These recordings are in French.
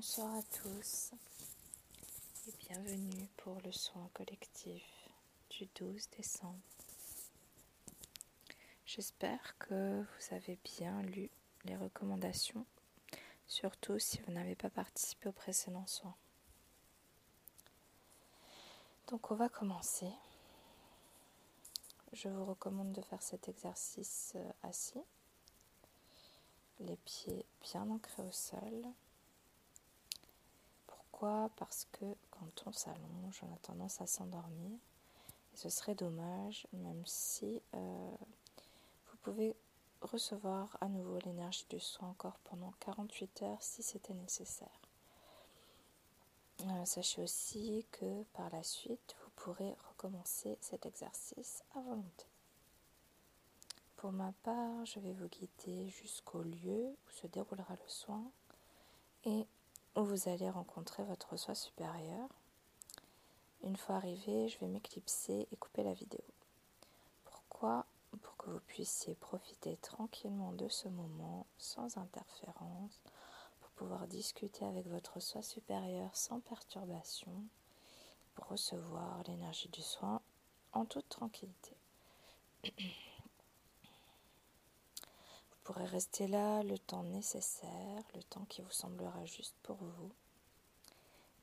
Bonsoir à tous et bienvenue pour le soin collectif du 12 décembre. J'espère que vous avez bien lu les recommandations, surtout si vous n'avez pas participé au précédent soin. Donc on va commencer. Je vous recommande de faire cet exercice euh, assis, les pieds bien ancrés au sol Parce que quand on s'allonge, on a tendance à s'endormir. Ce serait dommage, même si euh, vous pouvez recevoir à nouveau l'énergie du soin encore pendant 48 heures si c'était nécessaire. Euh, sachez aussi que par la suite, vous pourrez recommencer cet exercice à volonté. Pour ma part, je vais vous guider jusqu'au lieu où se déroulera le soin et où vous allez rencontrer votre soi supérieur. Une fois arrivé, je vais m'éclipser et couper la vidéo. Pourquoi? Pour que vous puissiez profiter tranquillement de ce moment sans interférence, pour pouvoir discuter avec votre soi supérieur sans perturbation, pour recevoir l'énergie du soin en toute tranquillité. pourrez rester là le temps nécessaire, le temps qui vous semblera juste pour vous.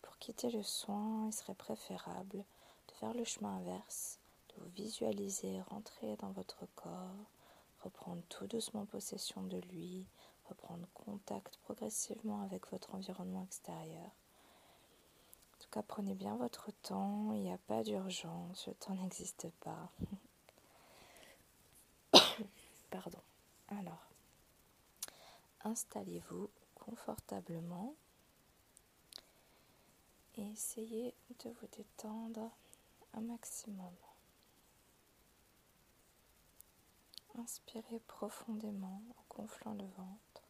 Pour quitter le soin, il serait préférable de faire le chemin inverse, de vous visualiser rentrer dans votre corps, reprendre tout doucement possession de lui, reprendre contact progressivement avec votre environnement extérieur. En tout cas, prenez bien votre temps, il n'y a pas d'urgence, le temps n'existe pas. Pardon. Alors, installez-vous confortablement et essayez de vous détendre un maximum. Inspirez profondément en gonflant le ventre.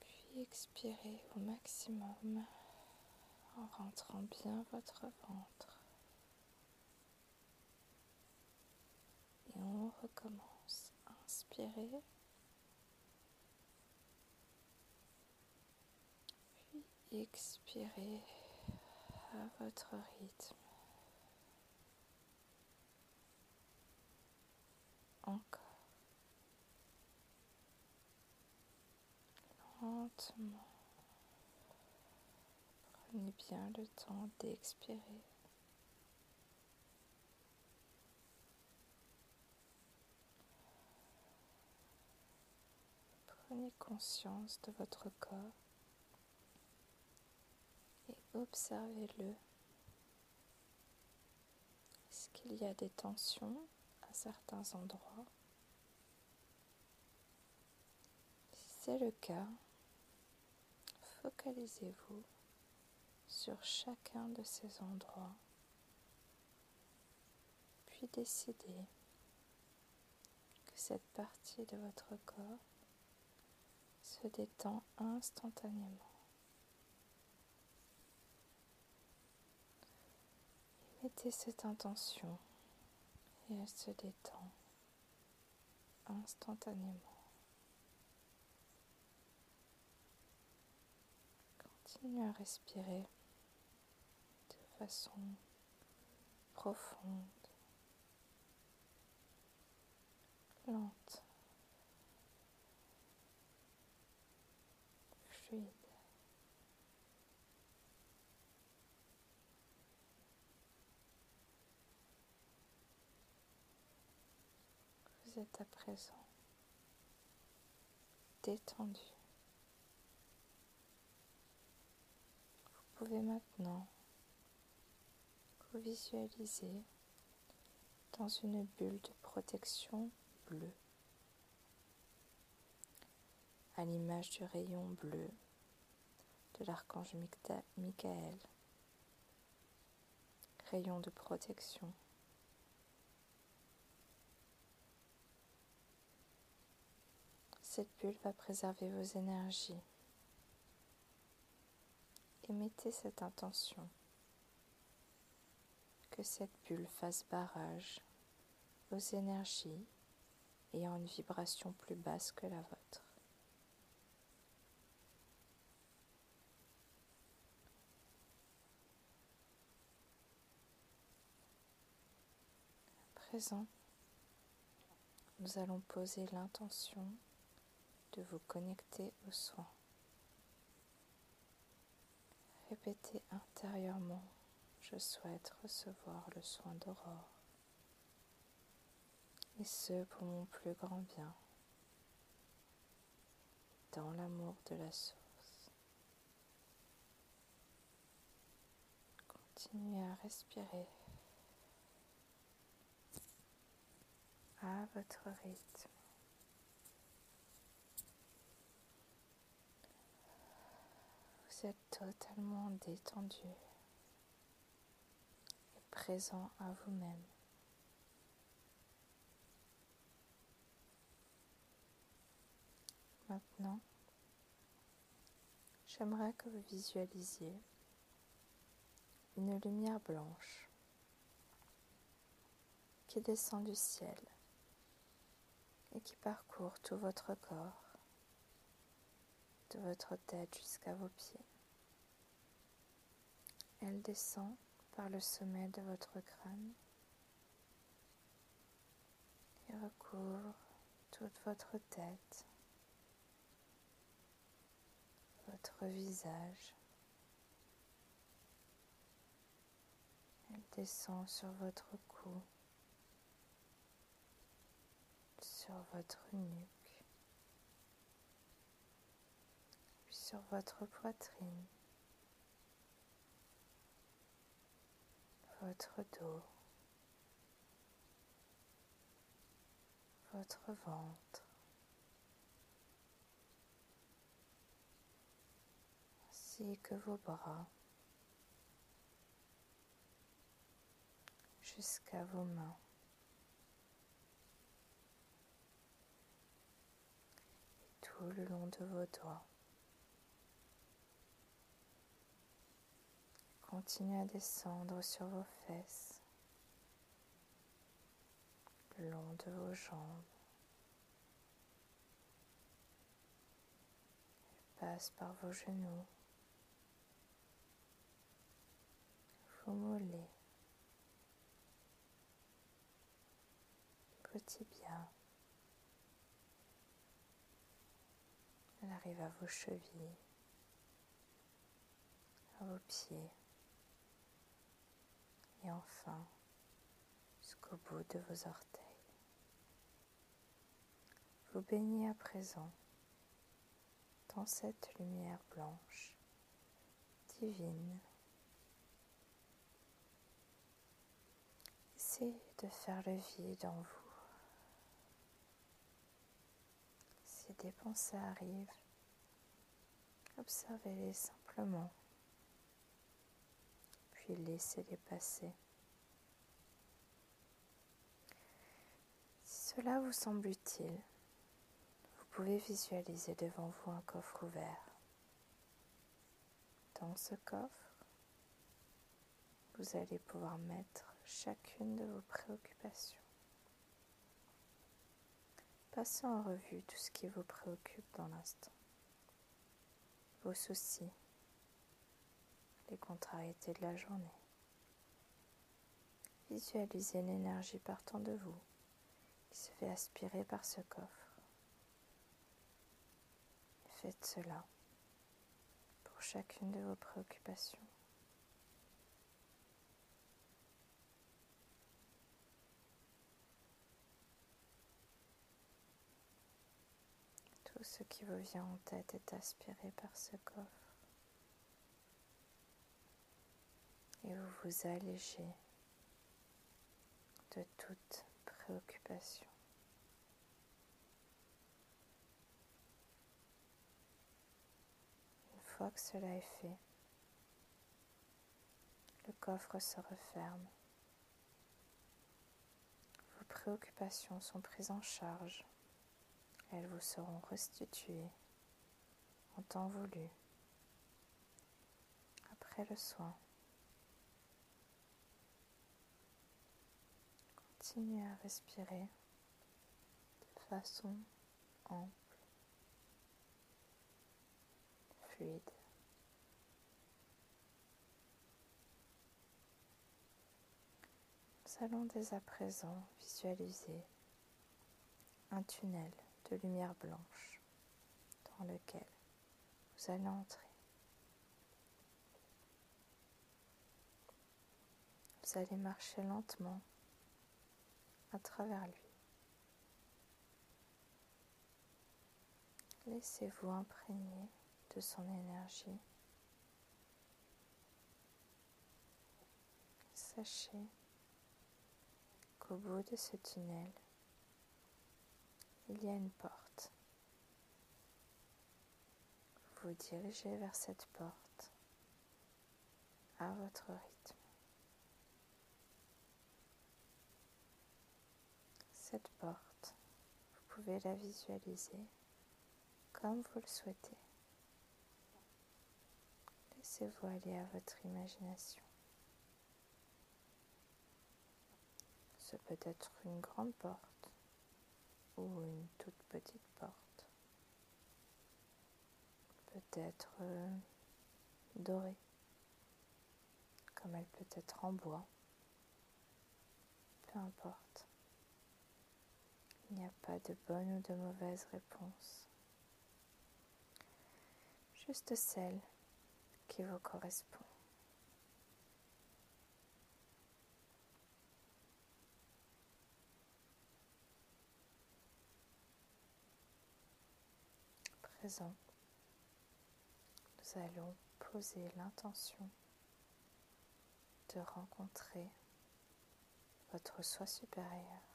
Puis expirez au maximum en rentrant bien votre ventre. Et on recommence. Inspirez. Puis expirez à votre rythme. Encore. Lentement. Prenez bien le temps d'expirer. Prenez conscience de votre corps et observez-le. Est-ce qu'il y a des tensions à certains endroits? Si c'est le cas, focalisez-vous sur chacun de ces endroits, puis décidez que cette partie de votre corps se détend instantanément. Mettez cette intention et elle se détend instantanément. Continuez à respirer de façon profonde, lente. Vous êtes à présent détendu. Vous pouvez maintenant vous visualiser dans une bulle de protection bleue à l'image du rayon bleu de l'archange Michael. Rayon de protection. Cette bulle va préserver vos énergies. Et cette intention que cette bulle fasse barrage aux énergies ayant une vibration plus basse que la vôtre. À présent, nous allons poser l'intention de vous connecter au soin. Répétez intérieurement, je souhaite recevoir le soin d'aurore, et ce pour mon plus grand bien, dans l'amour de la source. Continuez à respirer à votre rythme. Vous êtes totalement détendu et présent à vous-même. Maintenant, j'aimerais que vous visualisiez une lumière blanche qui descend du ciel et qui parcourt tout votre corps, de votre tête jusqu'à vos pieds. Elle descend par le sommet de votre crâne et recouvre toute votre tête, votre visage. Elle descend sur votre cou sur votre nuque, puis sur votre poitrine, votre dos, votre ventre, ainsi que vos bras jusqu'à vos mains. le long de vos doigts. Continuez à descendre sur vos fesses, le long de vos jambes. passe par vos genoux, vos mollets, petit bien. Elle arrive à vos chevilles, à vos pieds et enfin jusqu'au bout de vos orteils. Vous baignez à présent dans cette lumière blanche, divine. Essayez de faire le vide en vous. Si des pensées arrivent, observez-les simplement, puis laissez-les passer. Si cela vous semble utile, vous pouvez visualiser devant vous un coffre ouvert. Dans ce coffre, vous allez pouvoir mettre chacune de vos préoccupations. Passez en revue tout ce qui vous préoccupe dans l'instant. Vos soucis, les contrariétés de la journée. Visualisez l'énergie partant de vous qui se fait aspirer par ce coffre. Faites cela pour chacune de vos préoccupations. ce qui vous vient en tête est aspiré par ce coffre. Et vous vous allégez de toute préoccupation. Une fois que cela est fait, le coffre se referme. Vos préoccupations sont prises en charge elles vous seront restituées en temps voulu après le soin. Continuez à respirer de façon ample, fluide. Nous allons dès à présent visualiser un tunnel de lumière blanche dans lequel vous allez entrer. Vous allez marcher lentement à travers lui. Laissez-vous imprégner de son énergie. Sachez qu'au bout de ce tunnel, il y a une porte. Vous dirigez vers cette porte à votre rythme. Cette porte, vous pouvez la visualiser comme vous le souhaitez. Laissez-vous aller à votre imagination. Ce peut être une grande porte ou une toute petite porte. Peut-être euh, dorée, comme elle peut être en bois. Peu importe. Il n'y a pas de bonne ou de mauvaise réponse. Juste celle qui vous correspond. Présent, nous allons poser l'intention de rencontrer votre soi supérieur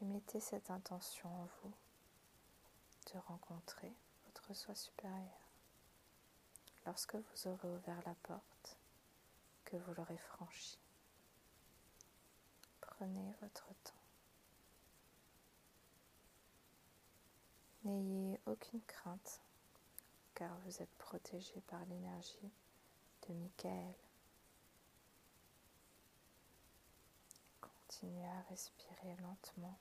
et mettez cette intention en vous de rencontrer soi supérieur. Lorsque vous aurez ouvert la porte, que vous l'aurez franchie, prenez votre temps. N'ayez aucune crainte, car vous êtes protégé par l'énergie de Michael. Continuez à respirer lentement.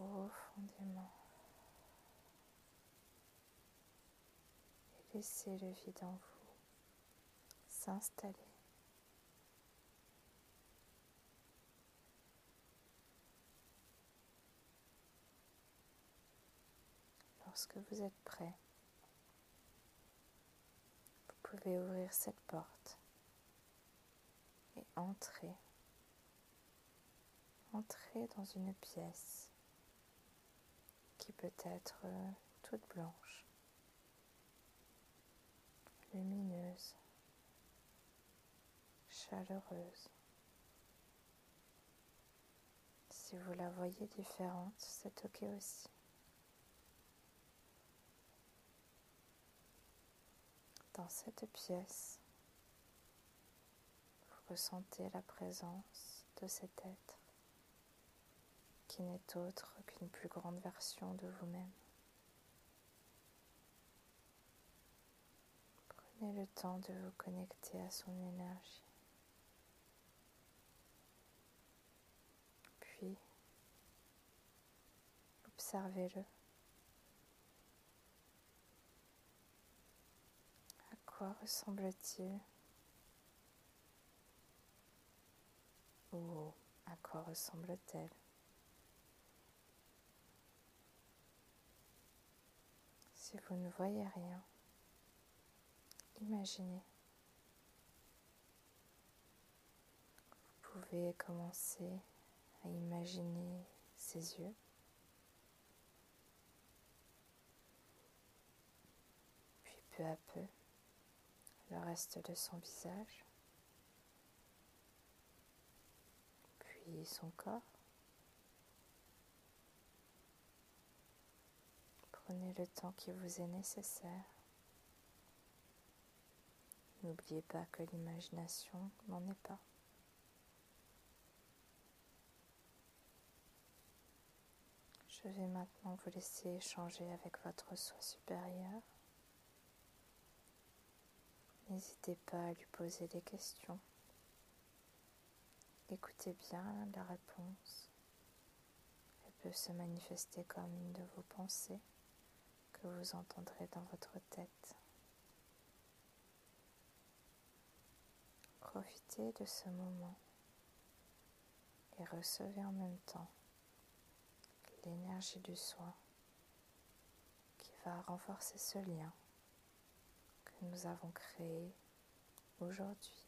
Profondément et laissez le vide en vous s'installer. Lorsque vous êtes prêt, vous pouvez ouvrir cette porte et entrer. Entrer dans une pièce peut être euh, toute blanche, lumineuse, chaleureuse. Si vous la voyez différente, c'est ok aussi. Dans cette pièce, vous ressentez la présence de cet être qui n'est autre qu'une plus grande version de vous-même. Prenez le temps de vous connecter à son énergie. Puis, observez-le. À quoi ressemble-t-il? Ou à quoi ressemble-t-elle? Si vous ne voyez rien, imaginez. Vous pouvez commencer à imaginer ses yeux. Puis peu à peu, le reste de son visage. Puis son corps. Prenez le temps qui vous est nécessaire. N'oubliez pas que l'imagination n'en est pas. Je vais maintenant vous laisser échanger avec votre soi supérieur. N'hésitez pas à lui poser des questions. Écoutez bien la réponse. Elle peut se manifester comme une de vos pensées que vous entendrez dans votre tête. Profitez de ce moment et recevez en même temps l'énergie du soin qui va renforcer ce lien que nous avons créé aujourd'hui.